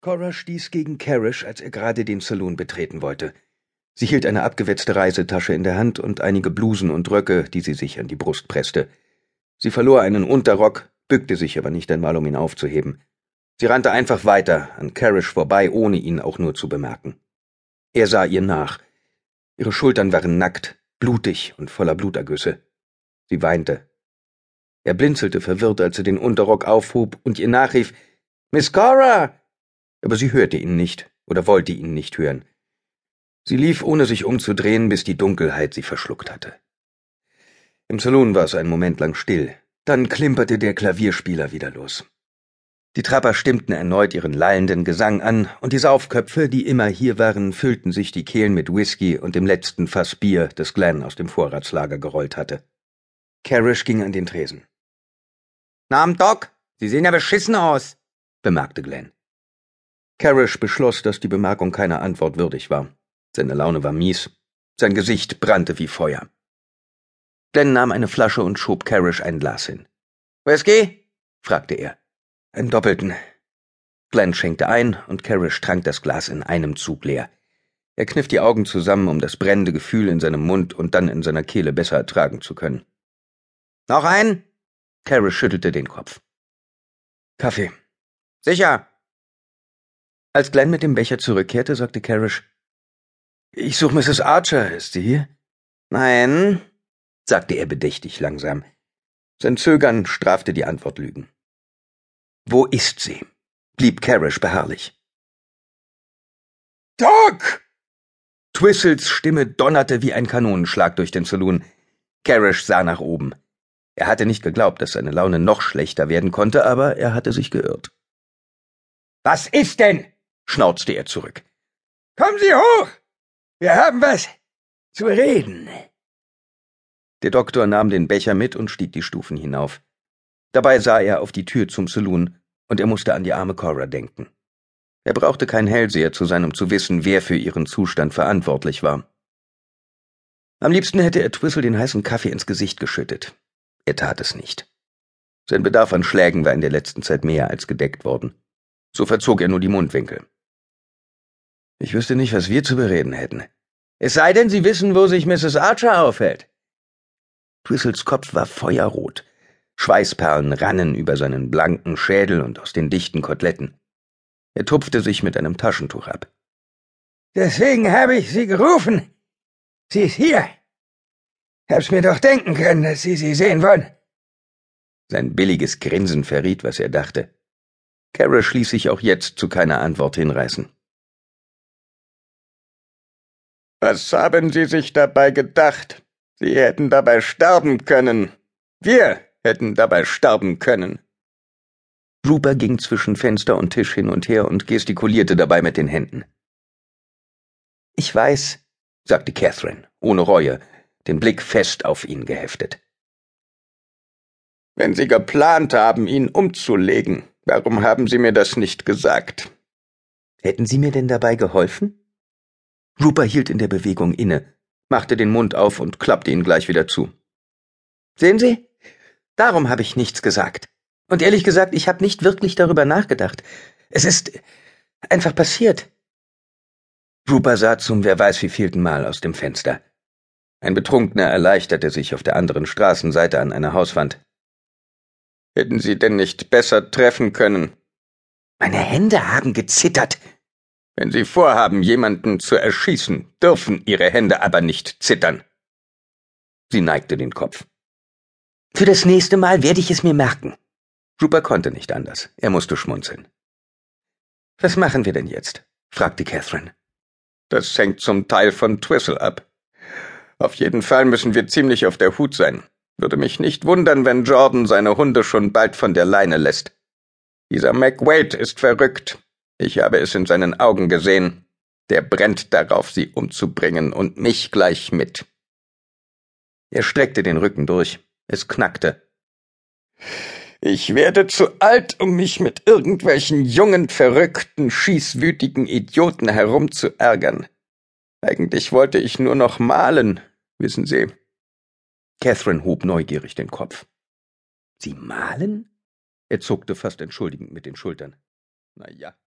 Cora stieß gegen Carish, als er gerade den Saloon betreten wollte. Sie hielt eine abgewetzte Reisetasche in der Hand und einige Blusen und Röcke, die sie sich an die Brust presste. Sie verlor einen Unterrock, bückte sich aber nicht einmal, um ihn aufzuheben. Sie rannte einfach weiter, an Carish vorbei, ohne ihn auch nur zu bemerken. Er sah ihr nach. Ihre Schultern waren nackt, blutig und voller Blutergüsse. Sie weinte. Er blinzelte verwirrt, als er den Unterrock aufhob und ihr nachrief Miss Cora. Aber sie hörte ihn nicht oder wollte ihn nicht hören. Sie lief, ohne sich umzudrehen, bis die Dunkelheit sie verschluckt hatte. Im Salon war es einen Moment lang still. Dann klimperte der Klavierspieler wieder los. Die Trapper stimmten erneut ihren lallenden Gesang an, und die Saufköpfe, die immer hier waren, füllten sich die Kehlen mit Whisky und dem letzten Fass Bier, das Glenn aus dem Vorratslager gerollt hatte. Carish ging an den Tresen. Namen Doc, Sie sehen ja beschissen aus, bemerkte Glenn. Carish beschloss, dass die Bemerkung keiner Antwort würdig war. Seine Laune war mies. Sein Gesicht brannte wie Feuer. Glenn nahm eine Flasche und schob Carish ein Glas hin. Whisky? fragte er. Einen doppelten. Glenn schenkte ein und Carish trank das Glas in einem Zug leer. Er kniff die Augen zusammen, um das brennende Gefühl in seinem Mund und dann in seiner Kehle besser ertragen zu können. Noch einen? Carish schüttelte den Kopf. Kaffee. Sicher. Als Glenn mit dem Becher zurückkehrte, sagte Carish, ich suche Mrs. Archer. Ist sie hier? Nein, sagte er bedächtig langsam. Sein Zögern strafte die Antwortlügen. Wo ist sie? blieb Carish beharrlich. Doc! Twissels Stimme donnerte wie ein Kanonenschlag durch den Saloon. Carish sah nach oben. Er hatte nicht geglaubt, dass seine Laune noch schlechter werden konnte, aber er hatte sich geirrt. Was ist denn? Schnauzte er zurück. Kommen Sie hoch! Wir haben was zu reden. Der Doktor nahm den Becher mit und stieg die Stufen hinauf. Dabei sah er auf die Tür zum Saloon, und er musste an die arme Cora denken. Er brauchte kein Hellseher zu sein, um zu wissen, wer für ihren Zustand verantwortlich war. Am liebsten hätte er Twistle den heißen Kaffee ins Gesicht geschüttet. Er tat es nicht. Sein Bedarf an Schlägen war in der letzten Zeit mehr als gedeckt worden. So verzog er nur die Mundwinkel. Ich wüsste nicht, was wir zu bereden hätten. Es sei denn, Sie wissen, wo sich Mrs. Archer aufhält. Twissels Kopf war feuerrot. Schweißperlen rannen über seinen blanken Schädel und aus den dichten Koteletten. Er tupfte sich mit einem Taschentuch ab. Deswegen habe ich Sie gerufen. Sie ist hier. Hab's mir doch denken können, dass Sie sie sehen wollen. Sein billiges Grinsen verriet, was er dachte. Kara ließ sich auch jetzt zu keiner Antwort hinreißen. Was haben Sie sich dabei gedacht? Sie hätten dabei sterben können. Wir hätten dabei sterben können. Rupert ging zwischen Fenster und Tisch hin und her und gestikulierte dabei mit den Händen. Ich weiß, sagte Catherine, ohne Reue, den Blick fest auf ihn geheftet. Wenn Sie geplant haben, ihn umzulegen, warum haben Sie mir das nicht gesagt? Hätten Sie mir denn dabei geholfen? Rupert hielt in der Bewegung inne, machte den Mund auf und klappte ihn gleich wieder zu. Sehen Sie? Darum habe ich nichts gesagt. Und ehrlich gesagt, ich habe nicht wirklich darüber nachgedacht. Es ist einfach passiert. Rupert sah zum wer weiß wievielten Mal aus dem Fenster. Ein Betrunkener erleichterte sich auf der anderen Straßenseite an einer Hauswand. Hätten Sie denn nicht besser treffen können? Meine Hände haben gezittert, wenn Sie vorhaben, jemanden zu erschießen, dürfen Ihre Hände aber nicht zittern. Sie neigte den Kopf. Für das nächste Mal werde ich es mir merken. Rupert konnte nicht anders. Er musste schmunzeln. Was machen wir denn jetzt? fragte Catherine. Das hängt zum Teil von Twistle ab. Auf jeden Fall müssen wir ziemlich auf der Hut sein. Würde mich nicht wundern, wenn Jordan seine Hunde schon bald von der Leine lässt. Dieser McWade ist verrückt. Ich habe es in seinen Augen gesehen. Der brennt darauf, sie umzubringen und mich gleich mit. Er streckte den Rücken durch. Es knackte. Ich werde zu alt, um mich mit irgendwelchen jungen, verrückten, schießwütigen Idioten herumzuärgern. Eigentlich wollte ich nur noch malen, wissen Sie. Catherine hob neugierig den Kopf. Sie malen? Er zuckte fast entschuldigend mit den Schultern. Na ja.